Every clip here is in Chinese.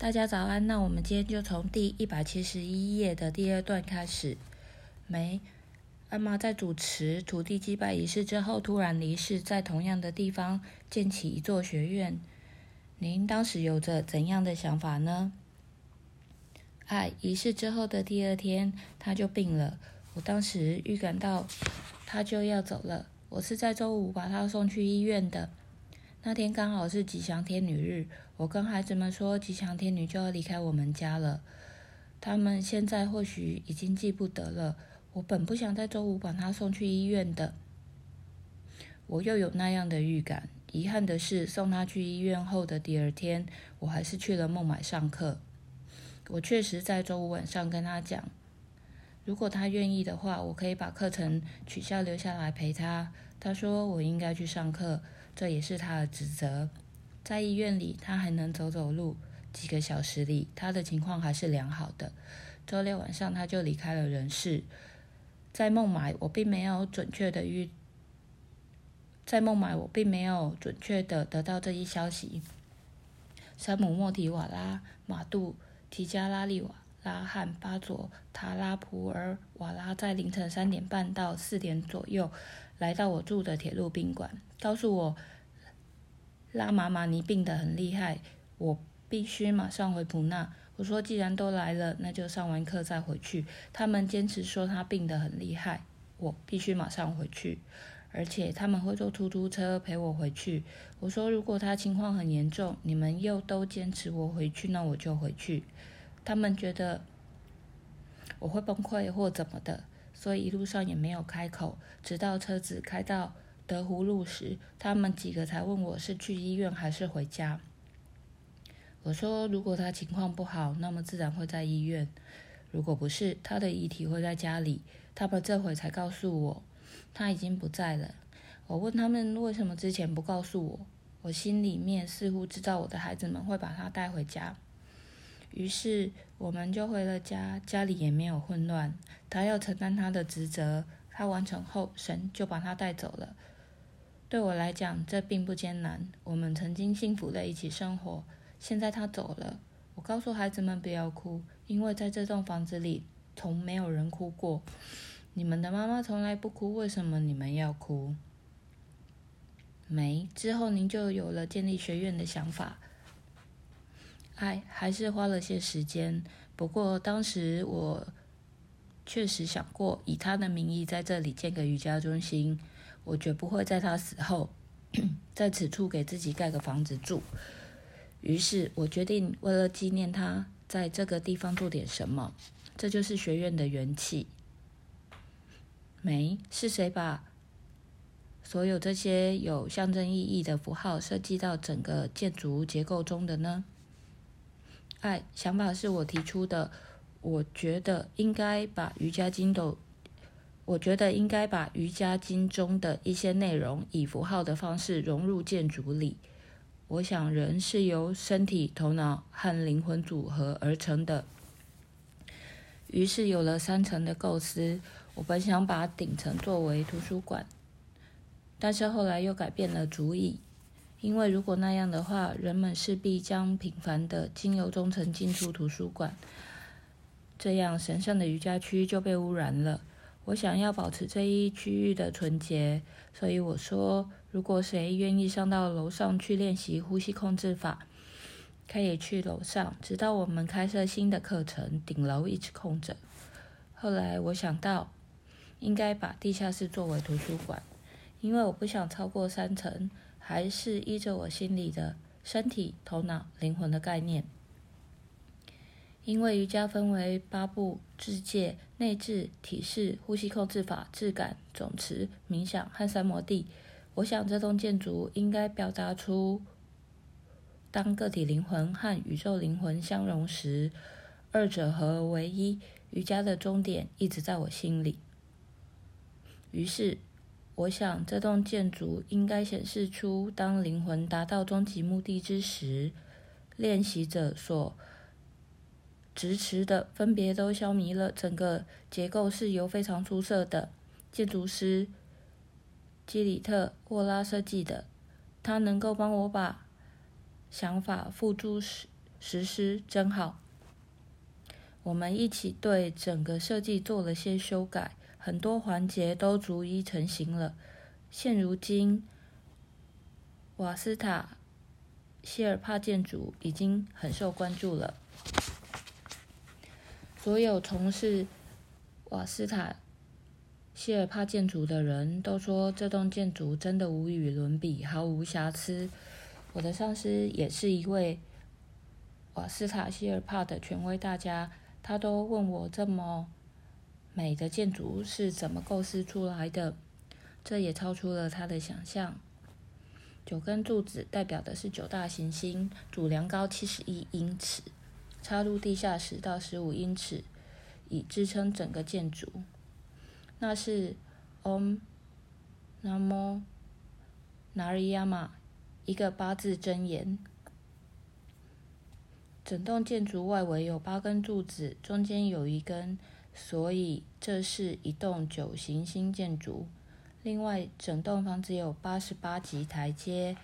大家早安，那我们今天就从第一百七十一页的第二段开始。梅阿妈在主持土地祭拜仪式之后，突然离世，在同样的地方建起一座学院。您当时有着怎样的想法呢？爱仪式之后的第二天，他就病了。我当时预感到他就要走了，我是在周五把他送去医院的。那天刚好是吉祥天女日，我跟孩子们说，吉祥天女就要离开我们家了。他们现在或许已经记不得了。我本不想在周五把她送去医院的，我又有那样的预感。遗憾的是，送她去医院后的第二天，我还是去了孟买上课。我确实在周五晚上跟她讲，如果他愿意的话，我可以把课程取消，留下来陪他。他说我应该去上课。这也是他的职责。在医院里，他还能走走路。几个小时里，他的情况还是良好的。周六晚上，他就离开了人世。在孟买，我并没有准确的预，在孟买，我并没有准确的得到这一消息。山姆莫提瓦拉、马杜、提加拉利瓦拉和巴佐塔拉普尔瓦拉在凌晨三点半到四点左右。来到我住的铁路宾馆，告诉我拉玛玛尼病得很厉害，我必须马上回普纳。我说既然都来了，那就上完课再回去。他们坚持说他病得很厉害，我必须马上回去，而且他们会坐出租车陪我回去。我说如果他情况很严重，你们又都坚持我回去，那我就回去。他们觉得我会崩溃或怎么的。所以一路上也没有开口，直到车子开到德湖路时，他们几个才问我是去医院还是回家。我说，如果他情况不好，那么自然会在医院；如果不是，他的遗体会在家里。他们这会才告诉我，他已经不在了。我问他们为什么之前不告诉我，我心里面似乎知道我的孩子们会把他带回家。于是我们就回了家，家里也没有混乱。他要承担他的职责，他完成后，神就把他带走了。对我来讲，这并不艰难。我们曾经幸福的一起生活。现在他走了，我告诉孩子们不要哭，因为在这栋房子里从没有人哭过。你们的妈妈从来不哭，为什么你们要哭？没。之后您就有了建立学院的想法。哎还是花了些时间，不过当时我确实想过以他的名义在这里建个瑜伽中心。我绝不会在他死后在此处给自己盖个房子住。于是我决定为了纪念他，在这个地方做点什么。这就是学院的元气。没是谁把所有这些有象征意义的符号设计到整个建筑结构中的呢？爱想法是我提出的，我觉得应该把瑜伽经的，我觉得应该把瑜伽经中的一些内容以符号的方式融入建筑里。我想人是由身体、头脑和灵魂组合而成的，于是有了三层的构思。我本想把顶层作为图书馆，但是后来又改变了主意。因为如果那样的话，人们势必将频繁的经由中层进出图书馆，这样神圣的瑜伽区就被污染了。我想要保持这一区域的纯洁，所以我说，如果谁愿意上到楼上去练习呼吸控制法，可以去楼上，直到我们开设新的课程，顶楼一直空着。后来我想到，应该把地下室作为图书馆，因为我不想超过三层。还是依着我心里的身体、头脑、灵魂的概念。因为瑜伽分为八步：智界、内置、体式、呼吸控制法、质感、总持、冥想和三摩地。我想这栋建筑应该表达出，当个体灵魂和宇宙灵魂相融时，二者合而为一。瑜伽的终点一直在我心里。于是。我想，这栋建筑应该显示出，当灵魂达到终极目的之时，练习者所直持的分别都消弭了。整个结构是由非常出色的建筑师基里特·沃拉设计的。他能够帮我把想法付诸实实施真好。我们一起对整个设计做了些修改，很多环节都逐一成型了。现如今，瓦斯塔希尔帕建筑已经很受关注了。所有从事瓦斯塔希尔帕建筑的人都说，这栋建筑真的无与伦比，毫无瑕疵。我的上司也是一位瓦斯塔希尔帕的权威大家。他都问我这么美的建筑是怎么构思出来的，这也超出了他的想象。九根柱子代表的是九大行星，主梁高七十一英尺，插入地下十到十五英尺，以支撑整个建筑。那是 Om Namo Narayama 一个八字真言。整栋建筑外围有八根柱子，中间有一根，所以这是一栋九行星建筑。另外，整栋房子有八十八级台阶，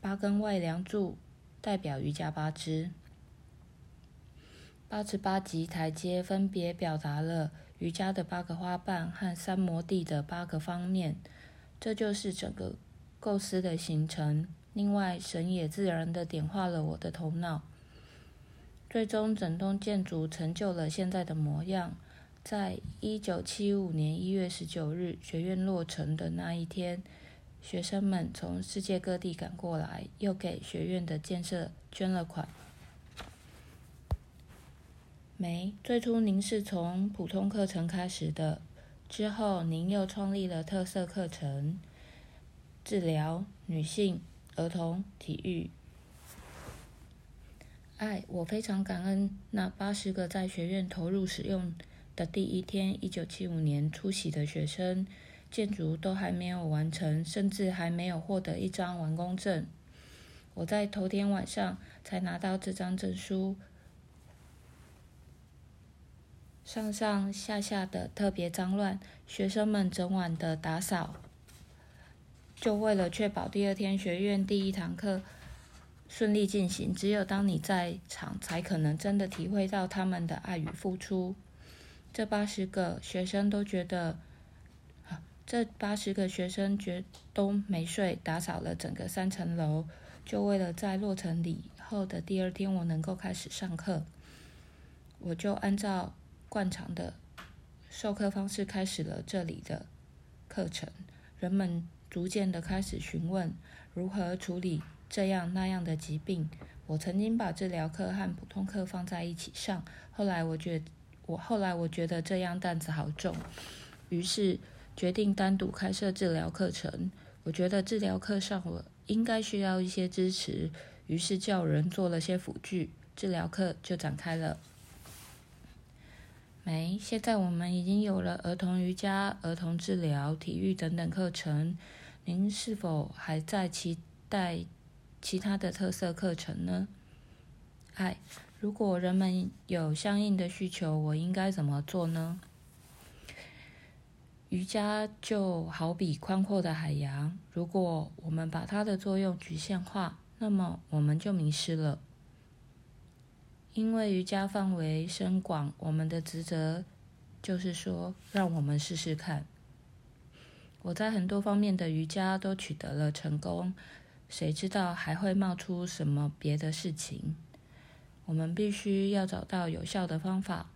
八根外梁柱代表瑜伽八支。八十八级台阶分别表达了瑜伽的八个花瓣和三摩地的八个方面。这就是整个构思的形成。另外，神也自然的点化了我的头脑。最终，整栋建筑成就了现在的模样。在一九七五年一月十九日学院落成的那一天，学生们从世界各地赶过来，又给学院的建设捐了款。没，最初您是从普通课程开始的，之后您又创立了特色课程：治疗、女性、儿童、体育。爱，我非常感恩那八十个在学院投入使用的第一天，一九七五年出席的学生。建筑都还没有完成，甚至还没有获得一张完工证。我在头天晚上才拿到这张证书，上上下下的特别脏乱，学生们整晚的打扫，就为了确保第二天学院第一堂课。顺利进行，只有当你在场，才可能真的体会到他们的爱与付出。这八十个学生都觉得，这八十个学生觉都没睡，打扫了整个三层楼，就为了在落成以后的第二天，我能够开始上课。我就按照惯常的授课方式开始了这里的课程。人们逐渐的开始询问如何处理。这样那样的疾病，我曾经把治疗课和普通课放在一起上。后来我觉，我后来我觉得这样担子好重，于是决定单独开设治疗课程。我觉得治疗课上了应该需要一些支持，于是叫人做了些辅具，治疗课就展开了。没，现在我们已经有了儿童瑜伽、儿童治疗、体育等等课程。您是否还在期待？其他的特色课程呢？爱，如果人们有相应的需求，我应该怎么做呢？瑜伽就好比宽阔的海洋，如果我们把它的作用局限化，那么我们就迷失了。因为瑜伽范围深广，我们的职责就是说，让我们试试看。我在很多方面的瑜伽都取得了成功。谁知道还会冒出什么别的事情？我们必须要找到有效的方法。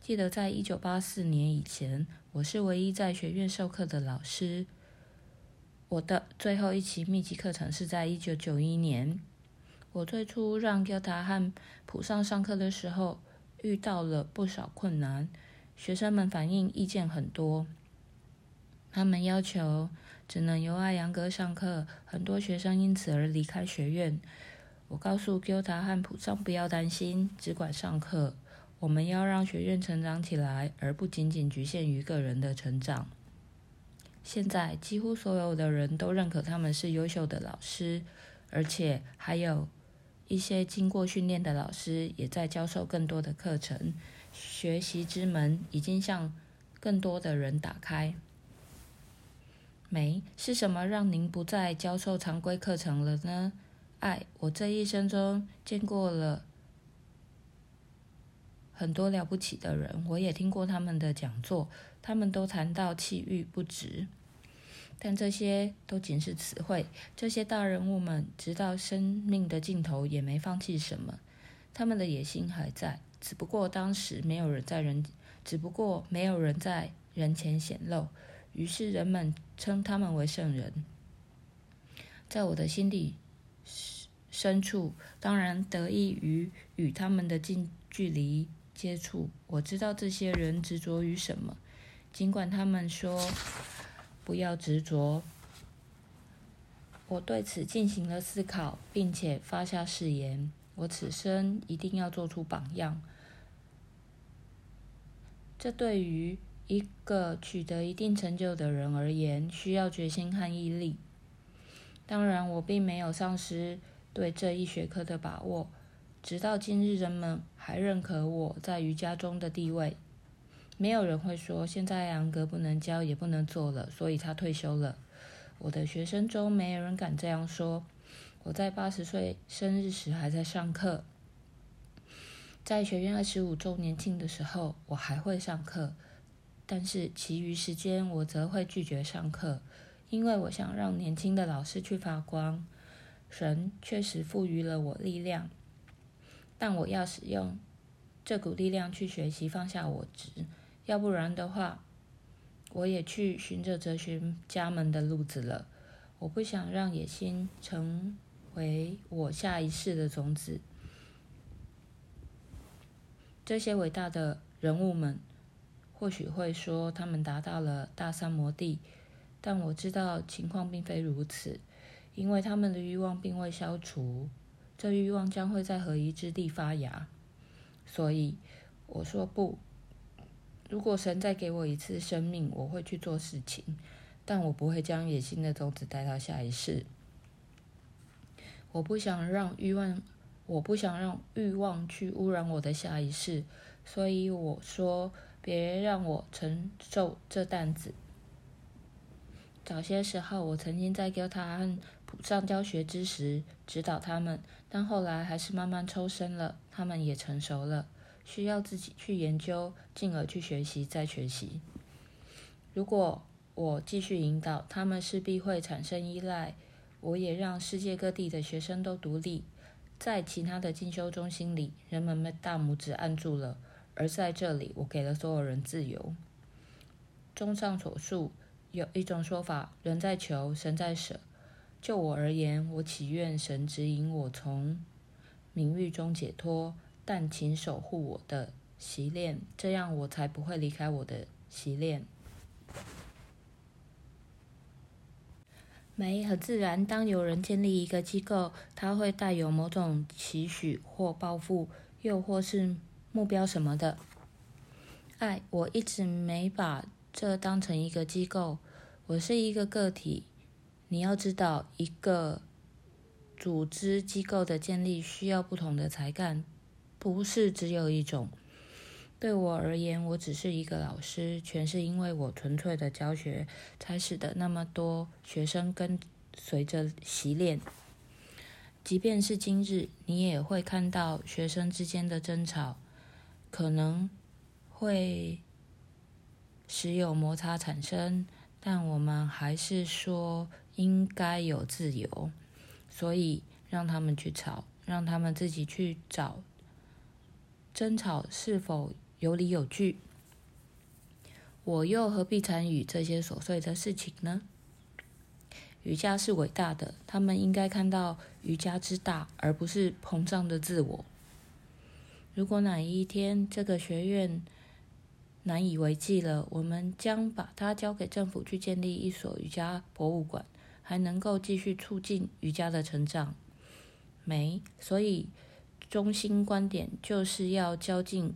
记得在一九八四年以前，我是唯一在学院授课的老师。我的最后一期密集课程是在一九九一年。我最初让 g 塔和普上上课的时候，遇到了不少困难。学生们反映意见很多，他们要求。只能由艾扬哥上课，很多学生因此而离开学院。我告诉 Q 塔和普桑不要担心，只管上课。我们要让学院成长起来，而不仅仅局限于个人的成长。现在几乎所有的人都认可他们是优秀的老师，而且还有一些经过训练的老师也在教授更多的课程。学习之门已经向更多的人打开。没是什么让您不再教授常规课程了呢？爱，我这一生中见过了很多了不起的人，我也听过他们的讲座，他们都谈到气欲不止。但这些都仅是词汇。这些大人物们直到生命的尽头也没放弃什么，他们的野心还在，只不过当时没有人在人，只不过没有人在人前显露，于是人们称他们为圣人。在我的心底深处，当然得益于与他们的近距离。接触，我知道这些人执着于什么，尽管他们说不要执着。我对此进行了思考，并且发下誓言：我此生一定要做出榜样。这对于一个取得一定成就的人而言，需要决心和毅力。当然，我并没有丧失对这一学科的把握。直到今日，人们还认可我在瑜伽中的地位。没有人会说现在杨格不能教也不能做了，所以他退休了。我的学生中没有人敢这样说。我在八十岁生日时还在上课，在学院二十五周年庆的时候我还会上课，但是其余时间我则会拒绝上课，因为我想让年轻的老师去发光。神确实赋予了我力量。但我要使用这股力量去学习放下我执，要不然的话，我也去循着哲学家们的路子了。我不想让野心成为我下一世的种子。这些伟大的人物们或许会说他们达到了大三摩地，但我知道情况并非如此，因为他们的欲望并未消除。这欲望将会在合一之地发芽，所以我说不。如果神再给我一次生命，我会去做事情，但我不会将野心的种子带到下一世。我不想让欲望，我不想让欲望去污染我的下一世，所以我说别让我承受这担子。早些时候，我曾经在给他和普上教学之时指导他们。但后来还是慢慢抽身了，他们也成熟了，需要自己去研究，进而去学习，再学习。如果我继续引导，他们势必会产生依赖。我也让世界各地的学生都独立，在其他的进修中心里，人们被大拇指按住了，而在这里，我给了所有人自由。综上所述，有一种说法：人在求，神在舍。就我而言，我祈愿神指引我从名誉中解脱，但请守护我的习练，这样我才不会离开我的习练。美很自然，当有人建立一个机构，他会带有某种期许或抱负，又或是目标什么的。爱，我一直没把这当成一个机构，我是一个个体。你要知道，一个组织机构的建立需要不同的才干，不是只有一种。对我而言，我只是一个老师，全是因为我纯粹的教学，才使得那么多学生跟随着习练。即便是今日，你也会看到学生之间的争吵，可能会时有摩擦产生，但我们还是说。应该有自由，所以让他们去吵，让他们自己去找争吵是否有理有据。我又何必参与这些琐碎的事情呢？瑜伽是伟大的，他们应该看到瑜伽之大，而不是膨胀的自我。如果哪一天这个学院难以为继了，我们将把它交给政府去建立一所瑜伽博物馆。还能够继续促进瑜伽的成长，没，所以中心观点就是要教尽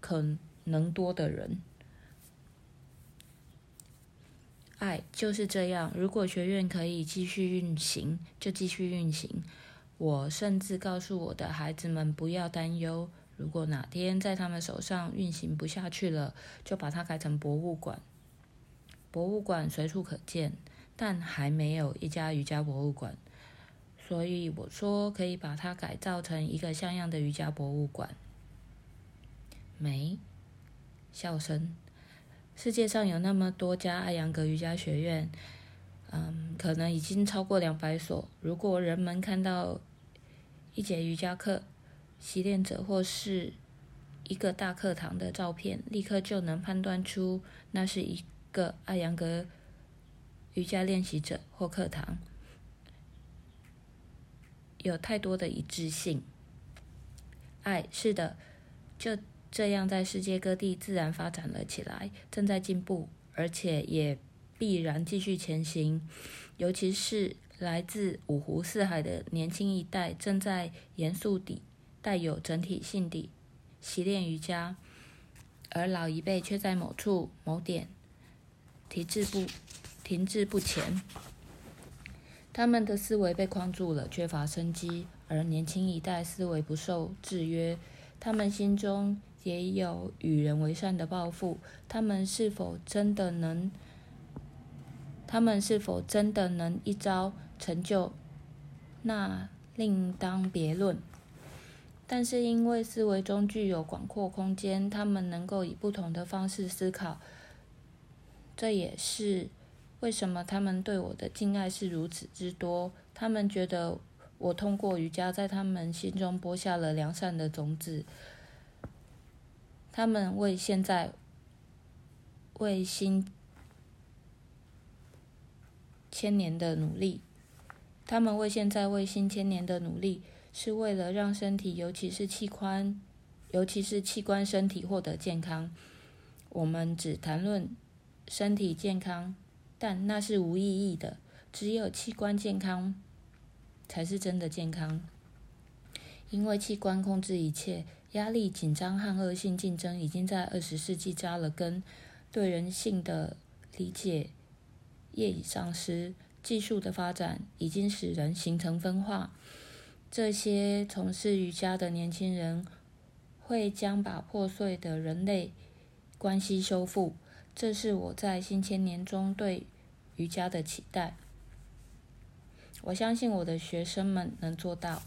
可能多的人。爱就是这样，如果学院可以继续运行，就继续运行。我甚至告诉我的孩子们不要担忧，如果哪天在他们手上运行不下去了，就把它改成博物馆。博物馆随处可见，但还没有一家瑜伽博物馆。所以我说可以把它改造成一个像样的瑜伽博物馆。没，笑声。世界上有那么多家艾扬格瑜伽学院，嗯，可能已经超过两百所。如果人们看到一节瑜伽课、习练者或是一个大课堂的照片，立刻就能判断出那是一个艾扬格瑜伽练习者或课堂。有太多的一致性。爱，是的，就。这样，在世界各地自然发展了起来，正在进步，而且也必然继续前行。尤其是来自五湖四海的年轻一代，正在严肃地、带有整体性地习练瑜伽，而老一辈却在某处、某点停滞不停滞不前。他们的思维被框住了，缺乏生机；而年轻一代思维不受制约，他们心中。也有与人为善的抱负，他们是否真的能？他们是否真的能一朝成就？那另当别论。但是因为思维中具有广阔空间，他们能够以不同的方式思考。这也是为什么他们对我的敬爱是如此之多。他们觉得我通过瑜伽在他们心中播下了良善的种子。他们为现在、为新千年的努力，他们为现在、为新千年的努力，是为了让身体，尤其是器官，尤其是器官身体获得健康。我们只谈论身体健康，但那是无意义的。只有器官健康，才是真的健康，因为器官控制一切。压力、紧张和恶性竞争已经在二十世纪扎了根，对人性的理解业已丧失，技术的发展已经使人形成分化。这些从事瑜伽的年轻人会将把破碎的人类关系修复，这是我在新千年中对瑜伽的期待。我相信我的学生们能做到。